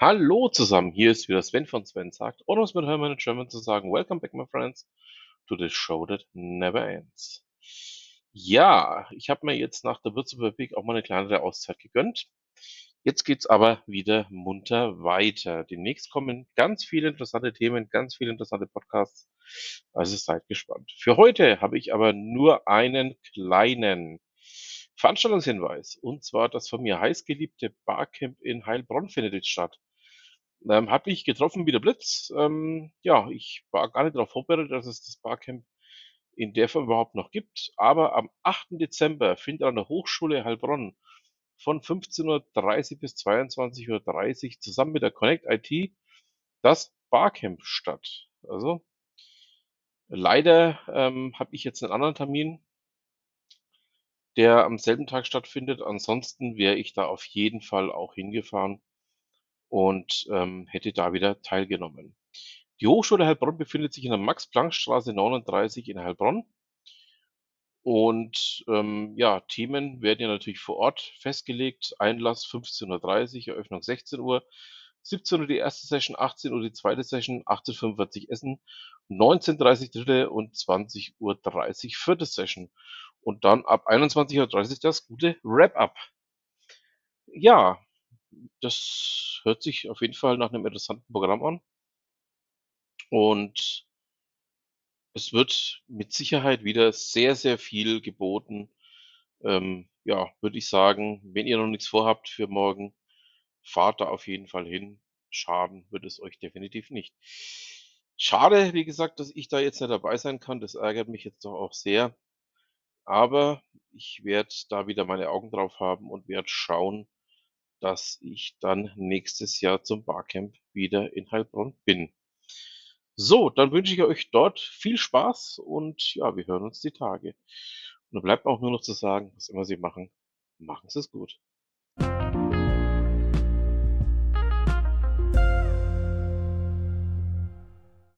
Hallo zusammen, hier ist wieder Sven von Sven sagt, oder um es mit Hermann in German zu sagen, Welcome back, my friends, to the show that never ends. Ja, ich habe mir jetzt nach der Würzburg auch mal eine kleinere Auszeit gegönnt. Jetzt geht's aber wieder munter weiter. Demnächst kommen ganz viele interessante Themen, ganz viele interessante Podcasts. Also seid gespannt. Für heute habe ich aber nur einen kleinen Veranstaltungshinweis. Und zwar das von mir heißgeliebte Barcamp in Heilbronn findet jetzt statt. Ähm, hat mich getroffen wie der Blitz. Ähm, ja, ich war gar nicht darauf vorbereitet, dass es das Barcamp in der Form überhaupt noch gibt. Aber am 8. Dezember findet an der Hochschule Heilbronn von 15.30 Uhr bis 22.30 Uhr zusammen mit der Connect IT das Barcamp statt. Also leider ähm, habe ich jetzt einen anderen Termin, der am selben Tag stattfindet. Ansonsten wäre ich da auf jeden Fall auch hingefahren und ähm, hätte da wieder teilgenommen. Die Hochschule Heilbronn befindet sich in der Max-Planck-Straße 39 in Heilbronn. Und ähm, ja, Themen werden ja natürlich vor Ort festgelegt. Einlass 15.30 Uhr, Eröffnung 16 Uhr, 17 Uhr die erste Session, 18 Uhr die zweite Session, 18.45 Uhr Essen, 19.30 Uhr dritte und 20.30 Uhr vierte Session. Und dann ab 21.30 Uhr das gute Wrap-up. Ja, das hört sich auf jeden Fall nach einem interessanten Programm an. Und es wird mit Sicherheit wieder sehr, sehr viel geboten. Ähm, ja, würde ich sagen, wenn ihr noch nichts vorhabt für morgen, fahrt da auf jeden Fall hin. Schaden wird es euch definitiv nicht. Schade, wie gesagt, dass ich da jetzt nicht dabei sein kann. Das ärgert mich jetzt doch auch sehr. Aber ich werde da wieder meine Augen drauf haben und werde schauen, dass ich dann nächstes Jahr zum Barcamp wieder in Heilbronn bin. So, dann wünsche ich euch dort viel Spaß und ja, wir hören uns die Tage. Und dann bleibt auch nur noch zu sagen, was immer Sie machen, machen Sie es gut.